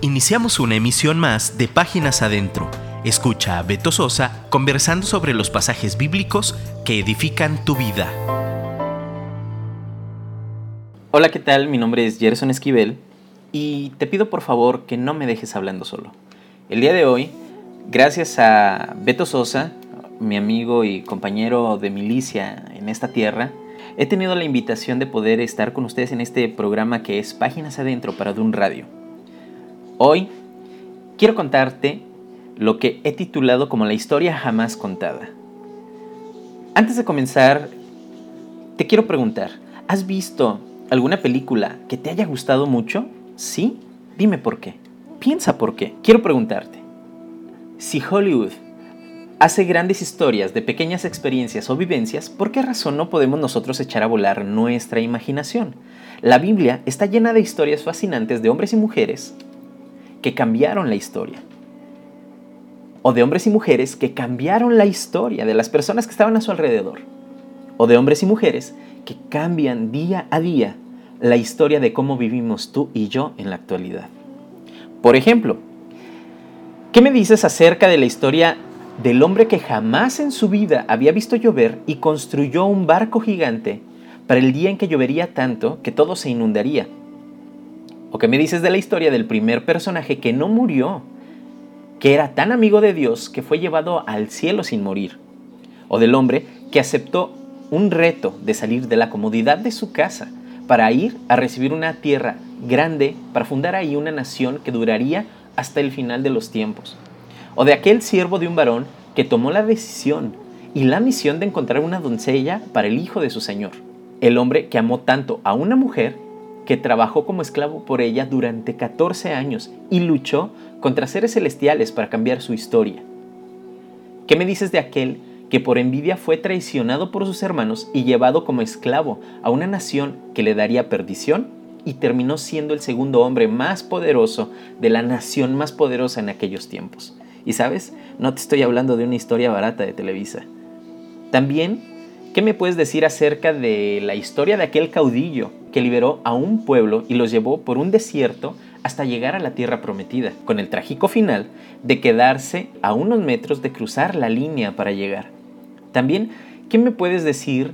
Iniciamos una emisión más de Páginas Adentro. Escucha a Beto Sosa conversando sobre los pasajes bíblicos que edifican tu vida. Hola, ¿qué tal? Mi nombre es Gerson Esquivel y te pido por favor que no me dejes hablando solo. El día de hoy, gracias a Beto Sosa, mi amigo y compañero de milicia en esta tierra, he tenido la invitación de poder estar con ustedes en este programa que es Páginas Adentro para Dun Radio. Hoy quiero contarte lo que he titulado como la historia jamás contada. Antes de comenzar, te quiero preguntar, ¿has visto alguna película que te haya gustado mucho? ¿Sí? Dime por qué. Piensa por qué. Quiero preguntarte, si Hollywood hace grandes historias de pequeñas experiencias o vivencias, ¿por qué razón no podemos nosotros echar a volar nuestra imaginación? La Biblia está llena de historias fascinantes de hombres y mujeres que cambiaron la historia. O de hombres y mujeres que cambiaron la historia de las personas que estaban a su alrededor. O de hombres y mujeres que cambian día a día la historia de cómo vivimos tú y yo en la actualidad. Por ejemplo, ¿qué me dices acerca de la historia del hombre que jamás en su vida había visto llover y construyó un barco gigante para el día en que llovería tanto que todo se inundaría? ¿O qué me dices de la historia del primer personaje que no murió, que era tan amigo de Dios que fue llevado al cielo sin morir? ¿O del hombre que aceptó un reto de salir de la comodidad de su casa para ir a recibir una tierra grande para fundar ahí una nación que duraría hasta el final de los tiempos? ¿O de aquel siervo de un varón que tomó la decisión y la misión de encontrar una doncella para el hijo de su señor? El hombre que amó tanto a una mujer que trabajó como esclavo por ella durante 14 años y luchó contra seres celestiales para cambiar su historia. ¿Qué me dices de aquel que por envidia fue traicionado por sus hermanos y llevado como esclavo a una nación que le daría perdición y terminó siendo el segundo hombre más poderoso de la nación más poderosa en aquellos tiempos? Y sabes, no te estoy hablando de una historia barata de Televisa. También, ¿qué me puedes decir acerca de la historia de aquel caudillo que liberó a un pueblo y los llevó por un desierto hasta llegar a la tierra prometida, con el trágico final de quedarse a unos metros de cruzar la línea para llegar. También, ¿qué me puedes decir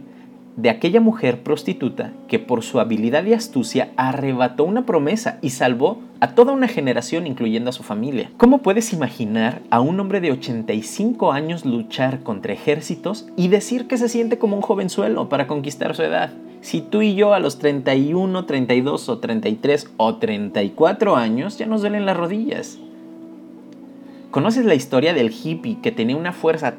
de aquella mujer prostituta que por su habilidad y astucia arrebató una promesa y salvó a toda una generación incluyendo a su familia. ¿Cómo puedes imaginar a un hombre de 85 años luchar contra ejércitos y decir que se siente como un jovenzuelo para conquistar su edad? Si tú y yo a los 31, 32 o 33 o 34 años ya nos duelen las rodillas. ¿Conoces la historia del hippie que tenía una fuerza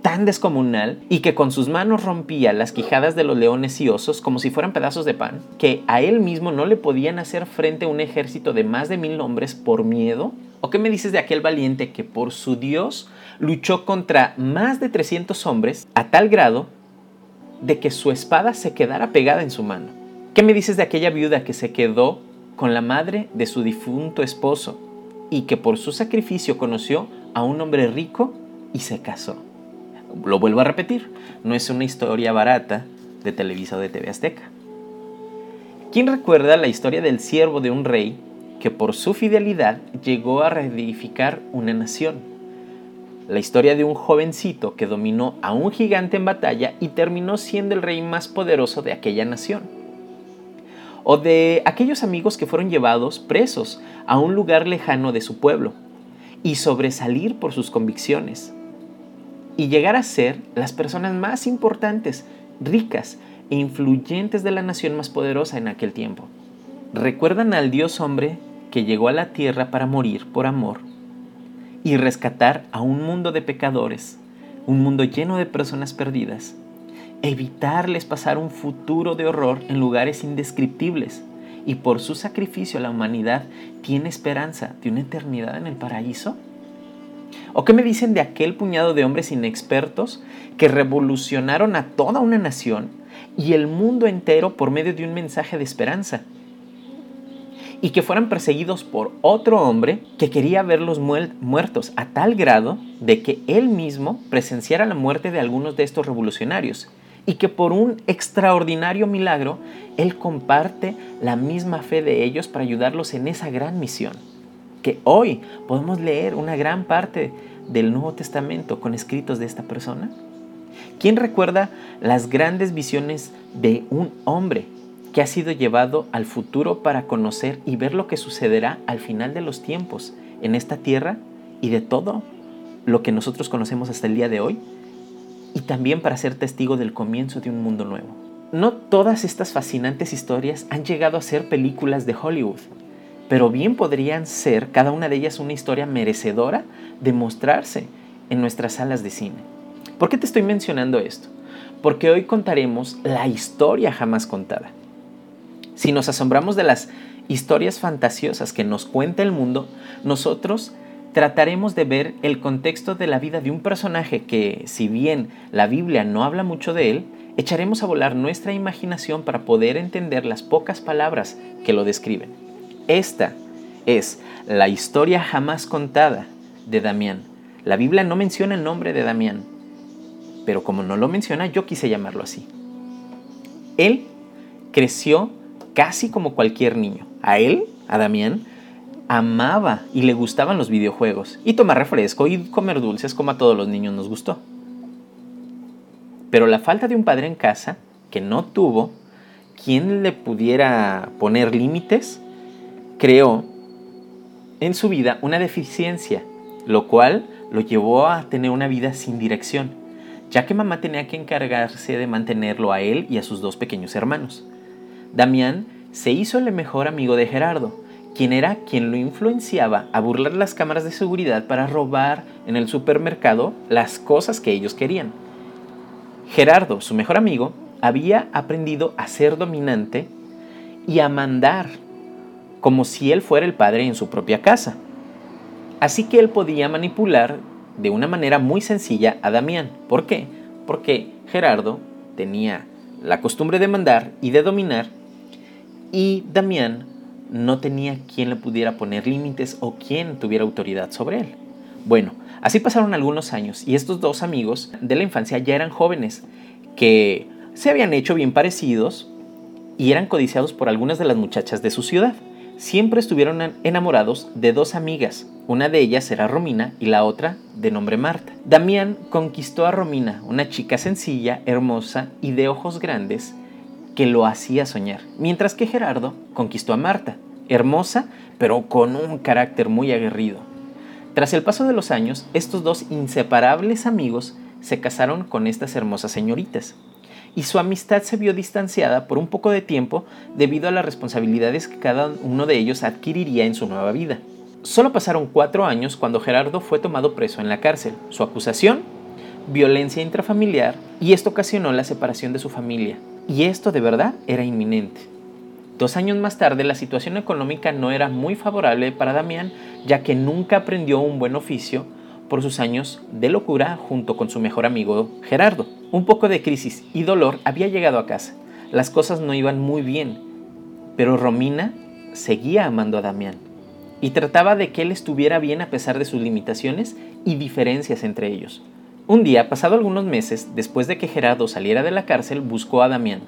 tan descomunal y que con sus manos rompía las quijadas de los leones y osos como si fueran pedazos de pan, que a él mismo no le podían hacer frente un ejército de más de mil hombres por miedo? ¿O qué me dices de aquel valiente que por su Dios luchó contra más de 300 hombres a tal grado de que su espada se quedara pegada en su mano? ¿Qué me dices de aquella viuda que se quedó con la madre de su difunto esposo y que por su sacrificio conoció a un hombre rico y se casó? Lo vuelvo a repetir, no es una historia barata de Televisa o de TV Azteca. ¿Quién recuerda la historia del siervo de un rey que por su fidelidad llegó a reedificar una nación? La historia de un jovencito que dominó a un gigante en batalla y terminó siendo el rey más poderoso de aquella nación. O de aquellos amigos que fueron llevados presos a un lugar lejano de su pueblo y sobresalir por sus convicciones y llegar a ser las personas más importantes, ricas e influyentes de la nación más poderosa en aquel tiempo. ¿Recuerdan al Dios hombre que llegó a la tierra para morir por amor y rescatar a un mundo de pecadores, un mundo lleno de personas perdidas? Evitarles pasar un futuro de horror en lugares indescriptibles y por su sacrificio la humanidad tiene esperanza de una eternidad en el paraíso? ¿O qué me dicen de aquel puñado de hombres inexpertos que revolucionaron a toda una nación y el mundo entero por medio de un mensaje de esperanza? Y que fueran perseguidos por otro hombre que quería verlos muertos a tal grado de que él mismo presenciara la muerte de algunos de estos revolucionarios y que por un extraordinario milagro Él comparte la misma fe de ellos para ayudarlos en esa gran misión. que hoy podemos leer una gran parte del Nuevo Testamento con escritos de esta persona? ¿Quién recuerda las grandes visiones de un hombre que ha sido llevado al futuro para conocer y ver lo que sucederá al final de los tiempos en esta tierra y de todo lo que nosotros conocemos hasta el día de hoy? Y también para ser testigo del comienzo de un mundo nuevo. No todas estas fascinantes historias han llegado a ser películas de Hollywood, pero bien podrían ser cada una de ellas una historia merecedora de mostrarse en nuestras salas de cine. ¿Por qué te estoy mencionando esto? Porque hoy contaremos la historia jamás contada. Si nos asombramos de las historias fantasiosas que nos cuenta el mundo, nosotros trataremos de ver el contexto de la vida de un personaje que, si bien la Biblia no habla mucho de él, echaremos a volar nuestra imaginación para poder entender las pocas palabras que lo describen. Esta es la historia jamás contada de Damián. La Biblia no menciona el nombre de Damián, pero como no lo menciona, yo quise llamarlo así. Él creció casi como cualquier niño. A él, a Damián, amaba y le gustaban los videojuegos y tomar refresco y comer dulces como a todos los niños nos gustó. Pero la falta de un padre en casa, que no tuvo, quien le pudiera poner límites, creó en su vida una deficiencia, lo cual lo llevó a tener una vida sin dirección, ya que mamá tenía que encargarse de mantenerlo a él y a sus dos pequeños hermanos. Damián se hizo el mejor amigo de Gerardo, quien era quien lo influenciaba a burlar las cámaras de seguridad para robar en el supermercado las cosas que ellos querían. Gerardo, su mejor amigo, había aprendido a ser dominante y a mandar, como si él fuera el padre en su propia casa. Así que él podía manipular de una manera muy sencilla a Damián. ¿Por qué? Porque Gerardo tenía la costumbre de mandar y de dominar y Damián no tenía quien le pudiera poner límites o quien tuviera autoridad sobre él. Bueno, así pasaron algunos años y estos dos amigos de la infancia ya eran jóvenes que se habían hecho bien parecidos y eran codiciados por algunas de las muchachas de su ciudad. Siempre estuvieron enamorados de dos amigas, una de ellas era Romina y la otra de nombre Marta. Damián conquistó a Romina, una chica sencilla, hermosa y de ojos grandes, que lo hacía soñar, mientras que Gerardo conquistó a Marta, hermosa, pero con un carácter muy aguerrido. Tras el paso de los años, estos dos inseparables amigos se casaron con estas hermosas señoritas, y su amistad se vio distanciada por un poco de tiempo debido a las responsabilidades que cada uno de ellos adquiriría en su nueva vida. Solo pasaron cuatro años cuando Gerardo fue tomado preso en la cárcel. Su acusación, violencia intrafamiliar, y esto ocasionó la separación de su familia, y esto de verdad era inminente. Dos años más tarde la situación económica no era muy favorable para Damián, ya que nunca aprendió un buen oficio por sus años de locura junto con su mejor amigo Gerardo. Un poco de crisis y dolor había llegado a casa. Las cosas no iban muy bien, pero Romina seguía amando a Damián y trataba de que él estuviera bien a pesar de sus limitaciones y diferencias entre ellos. Un día, pasado algunos meses, después de que Gerardo saliera de la cárcel, buscó a Damián.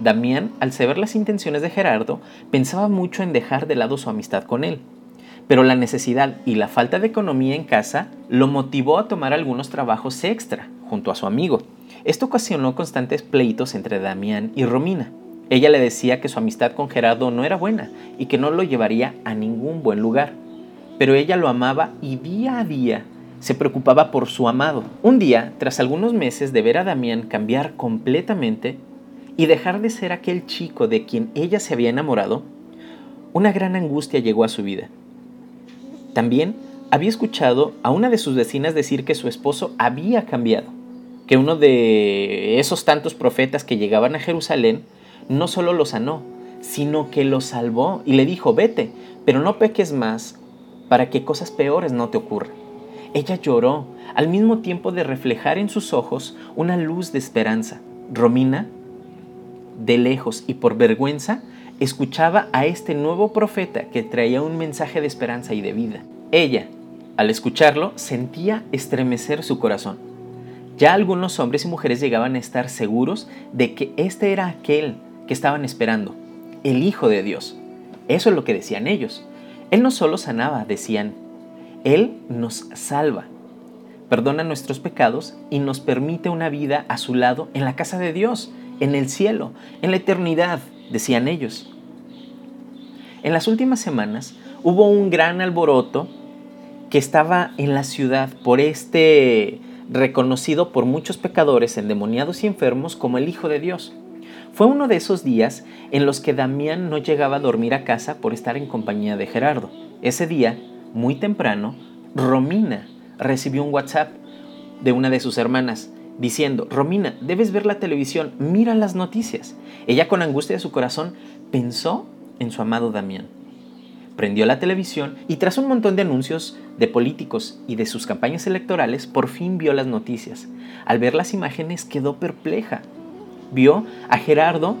Damián, al saber las intenciones de Gerardo, pensaba mucho en dejar de lado su amistad con él. Pero la necesidad y la falta de economía en casa lo motivó a tomar algunos trabajos extra junto a su amigo. Esto ocasionó constantes pleitos entre Damián y Romina. Ella le decía que su amistad con Gerardo no era buena y que no lo llevaría a ningún buen lugar. Pero ella lo amaba y día a día se preocupaba por su amado. Un día, tras algunos meses de ver a Damián cambiar completamente y dejar de ser aquel chico de quien ella se había enamorado, una gran angustia llegó a su vida. También había escuchado a una de sus vecinas decir que su esposo había cambiado, que uno de esos tantos profetas que llegaban a Jerusalén no solo lo sanó, sino que lo salvó y le dijo, vete, pero no peques más para que cosas peores no te ocurran. Ella lloró, al mismo tiempo de reflejar en sus ojos una luz de esperanza. Romina, de lejos y por vergüenza, escuchaba a este nuevo profeta que traía un mensaje de esperanza y de vida. Ella, al escucharlo, sentía estremecer su corazón. Ya algunos hombres y mujeres llegaban a estar seguros de que este era aquel que estaban esperando, el Hijo de Dios. Eso es lo que decían ellos. Él no solo sanaba, decían, Él nos salva, perdona nuestros pecados y nos permite una vida a su lado en la casa de Dios, en el cielo, en la eternidad, decían ellos. En las últimas semanas hubo un gran alboroto que estaba en la ciudad por este reconocido por muchos pecadores, endemoniados y enfermos como el Hijo de Dios. Fue uno de esos días en los que Damián no llegaba a dormir a casa por estar en compañía de Gerardo. Ese día, muy temprano, Romina recibió un WhatsApp de una de sus hermanas diciendo, Romina, debes ver la televisión, mira las noticias. Ella con angustia de su corazón pensó en su amado Damián prendió la televisión y tras un montón de anuncios de políticos y de sus campañas electorales, por fin vio las noticias. Al ver las imágenes quedó perpleja. Vio a Gerardo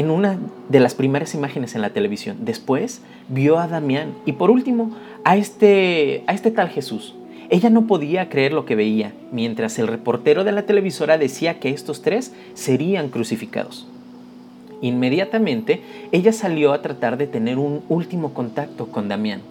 en una de las primeras imágenes en la televisión. Después vio a Damián y por último a este, a este tal Jesús. Ella no podía creer lo que veía, mientras el reportero de la televisora decía que estos tres serían crucificados. Inmediatamente, ella salió a tratar de tener un último contacto con Damián,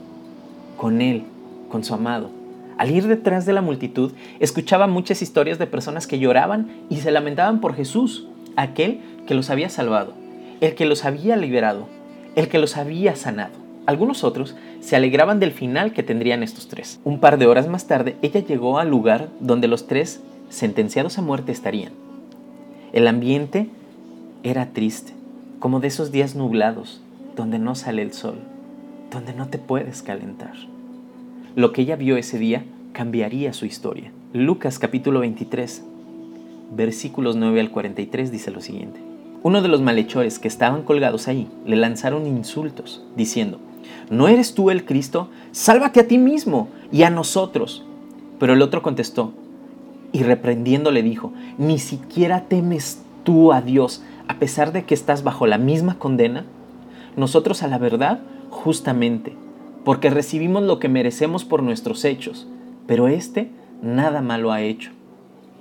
con él, con su amado. Al ir detrás de la multitud, escuchaba muchas historias de personas que lloraban y se lamentaban por Jesús, aquel que los había salvado, el que los había liberado, el que los había sanado. Algunos otros se alegraban del final que tendrían estos tres. Un par de horas más tarde, ella llegó al lugar donde los tres sentenciados a muerte estarían. El ambiente era triste como de esos días nublados donde no sale el sol, donde no te puedes calentar. Lo que ella vio ese día cambiaría su historia. Lucas capítulo 23, versículos 9 al 43 dice lo siguiente. Uno de los malhechores que estaban colgados ahí le lanzaron insultos, diciendo, ¿no eres tú el Cristo? Sálvate a ti mismo y a nosotros. Pero el otro contestó, y reprendiendo le dijo, ni siquiera temes tú a Dios, a pesar de que estás bajo la misma condena? Nosotros a la verdad, justamente, porque recibimos lo que merecemos por nuestros hechos, pero éste nada malo ha hecho.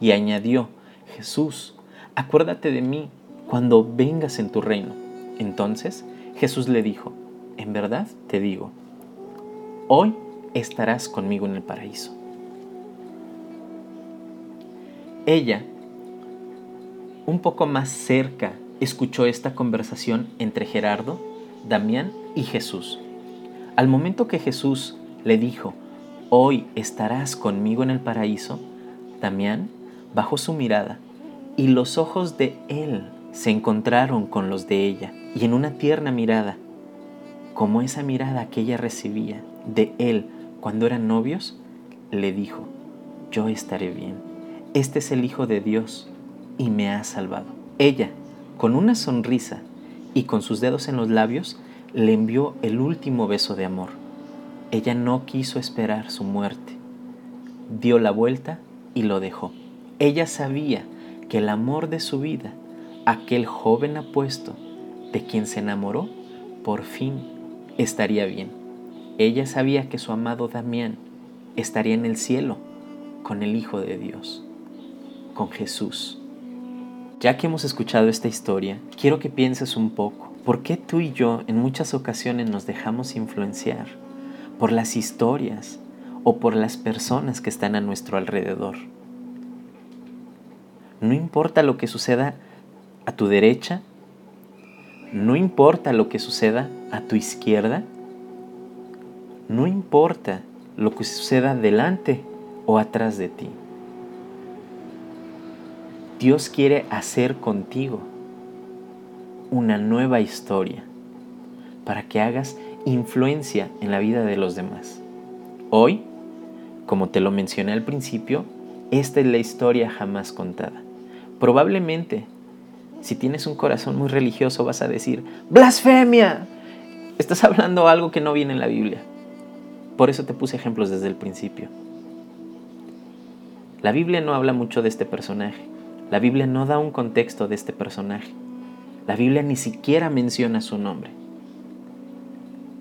Y añadió, Jesús, acuérdate de mí cuando vengas en tu reino. Entonces Jesús le dijo, en verdad te digo, hoy estarás conmigo en el paraíso. Ella un poco más cerca escuchó esta conversación entre Gerardo, Damián y Jesús. Al momento que Jesús le dijo, hoy estarás conmigo en el paraíso, Damián bajó su mirada y los ojos de él se encontraron con los de ella y en una tierna mirada, como esa mirada que ella recibía de él cuando eran novios, le dijo, yo estaré bien. Este es el Hijo de Dios y me ha salvado. Ella, con una sonrisa y con sus dedos en los labios, le envió el último beso de amor. Ella no quiso esperar su muerte. Dio la vuelta y lo dejó. Ella sabía que el amor de su vida, aquel joven apuesto de quien se enamoró, por fin estaría bien. Ella sabía que su amado Damián estaría en el cielo con el Hijo de Dios, con Jesús. Ya que hemos escuchado esta historia, quiero que pienses un poco, ¿por qué tú y yo en muchas ocasiones nos dejamos influenciar por las historias o por las personas que están a nuestro alrededor? No importa lo que suceda a tu derecha, no importa lo que suceda a tu izquierda, no importa lo que suceda delante o atrás de ti. Dios quiere hacer contigo una nueva historia para que hagas influencia en la vida de los demás. Hoy, como te lo mencioné al principio, esta es la historia jamás contada. Probablemente, si tienes un corazón muy religioso, vas a decir, blasfemia, estás hablando algo que no viene en la Biblia. Por eso te puse ejemplos desde el principio. La Biblia no habla mucho de este personaje. La Biblia no da un contexto de este personaje. La Biblia ni siquiera menciona su nombre.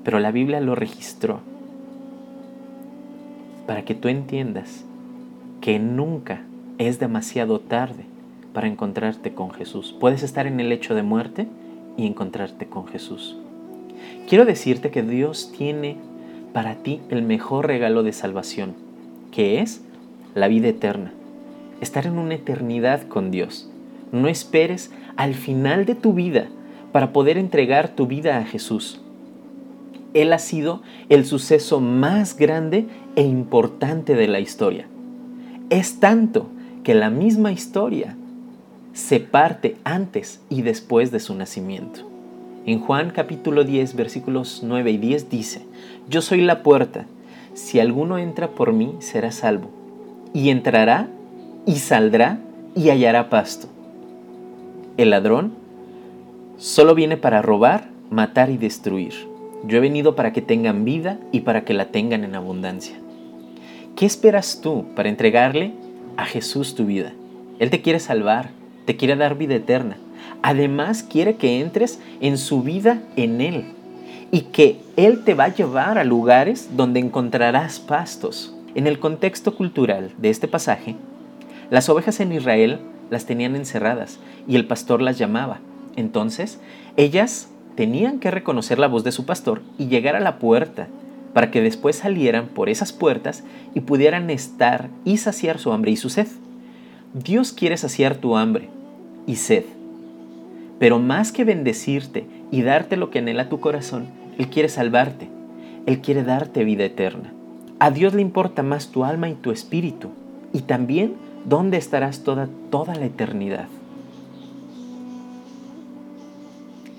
Pero la Biblia lo registró para que tú entiendas que nunca es demasiado tarde para encontrarte con Jesús. Puedes estar en el hecho de muerte y encontrarte con Jesús. Quiero decirte que Dios tiene para ti el mejor regalo de salvación, que es la vida eterna, estar en una eternidad con Dios. No esperes al final de tu vida para poder entregar tu vida a Jesús. Él ha sido el suceso más grande e importante de la historia. Es tanto que la misma historia se parte antes y después de su nacimiento. En Juan capítulo 10 versículos 9 y 10 dice, Yo soy la puerta, si alguno entra por mí será salvo, y entrará y saldrá y hallará pasto. El ladrón solo viene para robar, matar y destruir. Yo he venido para que tengan vida y para que la tengan en abundancia. ¿Qué esperas tú para entregarle a Jesús tu vida? Él te quiere salvar, te quiere dar vida eterna. Además quiere que entres en su vida en Él y que Él te va a llevar a lugares donde encontrarás pastos. En el contexto cultural de este pasaje, las ovejas en Israel las tenían encerradas y el pastor las llamaba. Entonces, ellas tenían que reconocer la voz de su pastor y llegar a la puerta para que después salieran por esas puertas y pudieran estar y saciar su hambre y su sed. Dios quiere saciar tu hambre y sed, pero más que bendecirte y darte lo que anhela tu corazón, Él quiere salvarte, Él quiere darte vida eterna. A Dios le importa más tu alma y tu espíritu, y también dónde estarás toda, toda la eternidad.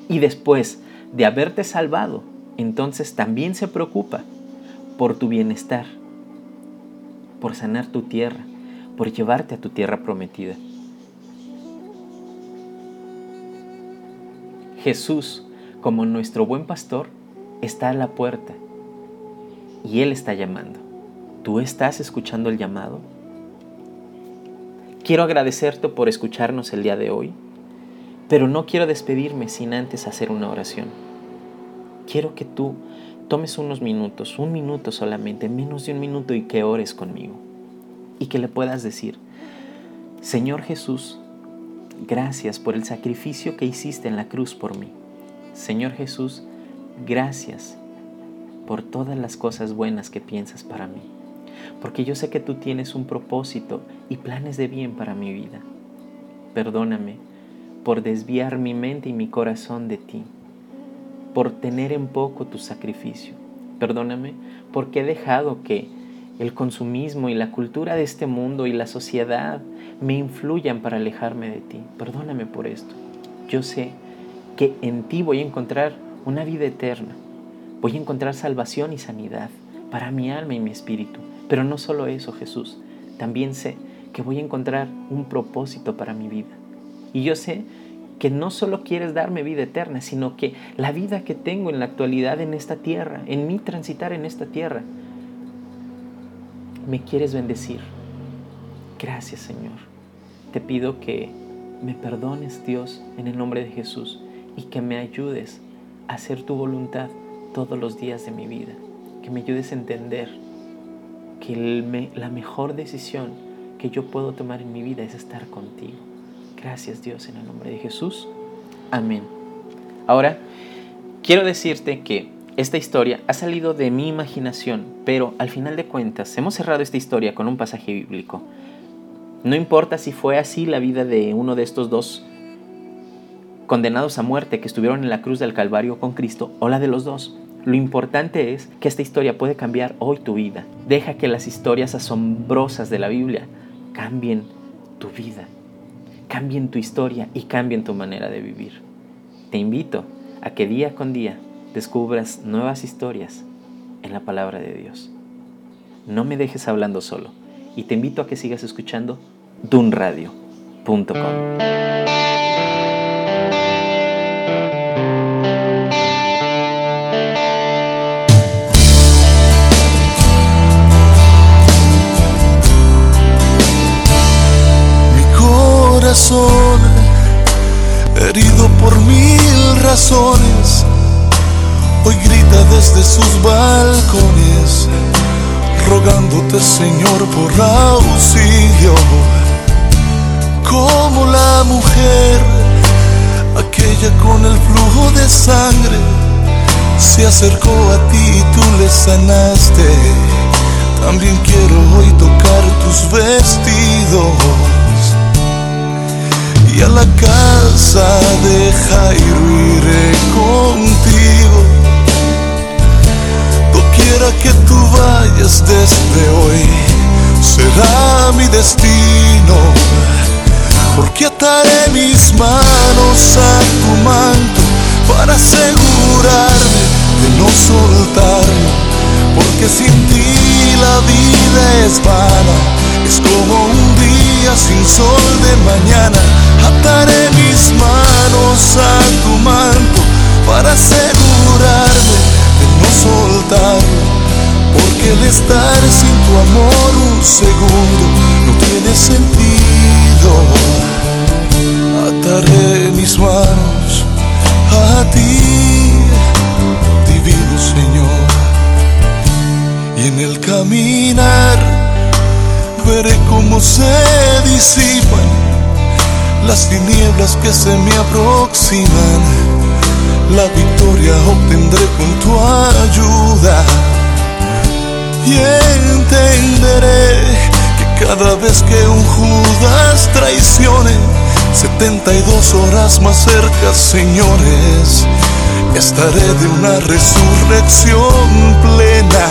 Y después de haberte salvado, entonces también se preocupa por tu bienestar, por sanar tu tierra, por llevarte a tu tierra prometida. Jesús, como nuestro buen pastor, está a la puerta y Él está llamando. ¿Tú estás escuchando el llamado? Quiero agradecerte por escucharnos el día de hoy, pero no quiero despedirme sin antes hacer una oración. Quiero que tú tomes unos minutos, un minuto solamente, menos de un minuto y que ores conmigo y que le puedas decir, Señor Jesús, gracias por el sacrificio que hiciste en la cruz por mí. Señor Jesús, gracias por todas las cosas buenas que piensas para mí porque yo sé que tú tienes un propósito y planes de bien para mi vida. Perdóname por desviar mi mente y mi corazón de ti, por tener en poco tu sacrificio. Perdóname porque he dejado que el consumismo y la cultura de este mundo y la sociedad me influyan para alejarme de ti. Perdóname por esto. Yo sé que en ti voy a encontrar una vida eterna. Voy a encontrar salvación y sanidad para mi alma y mi espíritu. Pero no solo eso, Jesús, también sé que voy a encontrar un propósito para mi vida. Y yo sé que no solo quieres darme vida eterna, sino que la vida que tengo en la actualidad en esta tierra, en mi transitar en esta tierra, me quieres bendecir. Gracias Señor. Te pido que me perdones Dios en el nombre de Jesús y que me ayudes a hacer tu voluntad todos los días de mi vida. Que me ayudes a entender que la mejor decisión que yo puedo tomar en mi vida es estar contigo. Gracias Dios en el nombre de Jesús. Amén. Ahora, quiero decirte que esta historia ha salido de mi imaginación, pero al final de cuentas hemos cerrado esta historia con un pasaje bíblico. No importa si fue así la vida de uno de estos dos condenados a muerte que estuvieron en la cruz del Calvario con Cristo o la de los dos. Lo importante es que esta historia puede cambiar hoy tu vida. Deja que las historias asombrosas de la Biblia cambien tu vida, cambien tu historia y cambien tu manera de vivir. Te invito a que día con día descubras nuevas historias en la palabra de Dios. No me dejes hablando solo y te invito a que sigas escuchando dunradio.com. herido por mil razones, desde sus balcones, rogándote Señor por auxilio, como la mujer, aquella con el flujo de sangre, se acercó a ti y tú le sanaste. También quiero hoy tocar tus vestidos y a la casa de Jairo iré contigo. Doquiera que tú vayas desde hoy, será mi destino. Porque ataré mis manos a tu manto para asegurarme de no soltarlo. Porque sin ti la vida es vana, es como un día sin sol de mañana. Ataré mis manos a tu manto un segundo no tiene sentido. Ataré mis manos a ti, divino Señor. Y en el caminar veré cómo se disipan las tinieblas que se me aproximan. La victoria obtendré con tu ayuda. Y entenderé que cada vez que un Judas traicione, 72 horas más cerca, señores, estaré de una resurrección plena.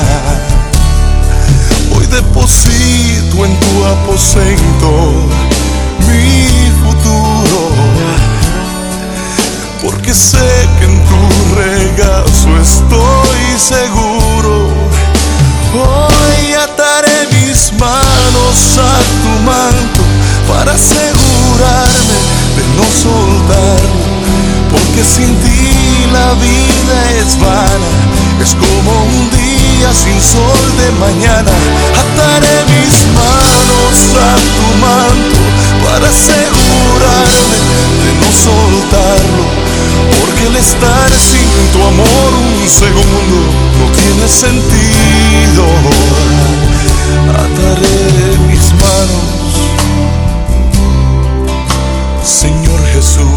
Hoy deposito en tu aposento mi futuro, porque sé que en tu regazo estoy seguro. Hoy ataré mis manos a tu manto para asegurarme de no soltarlo, porque sin ti la vida es vana, es como un día sin sol de mañana. Ataré mis manos a tu manto para asegurarme de no soltarlo, porque el estar sin tu amor un segundo no tiene sentido. Ataré mis manos Señor Jesús,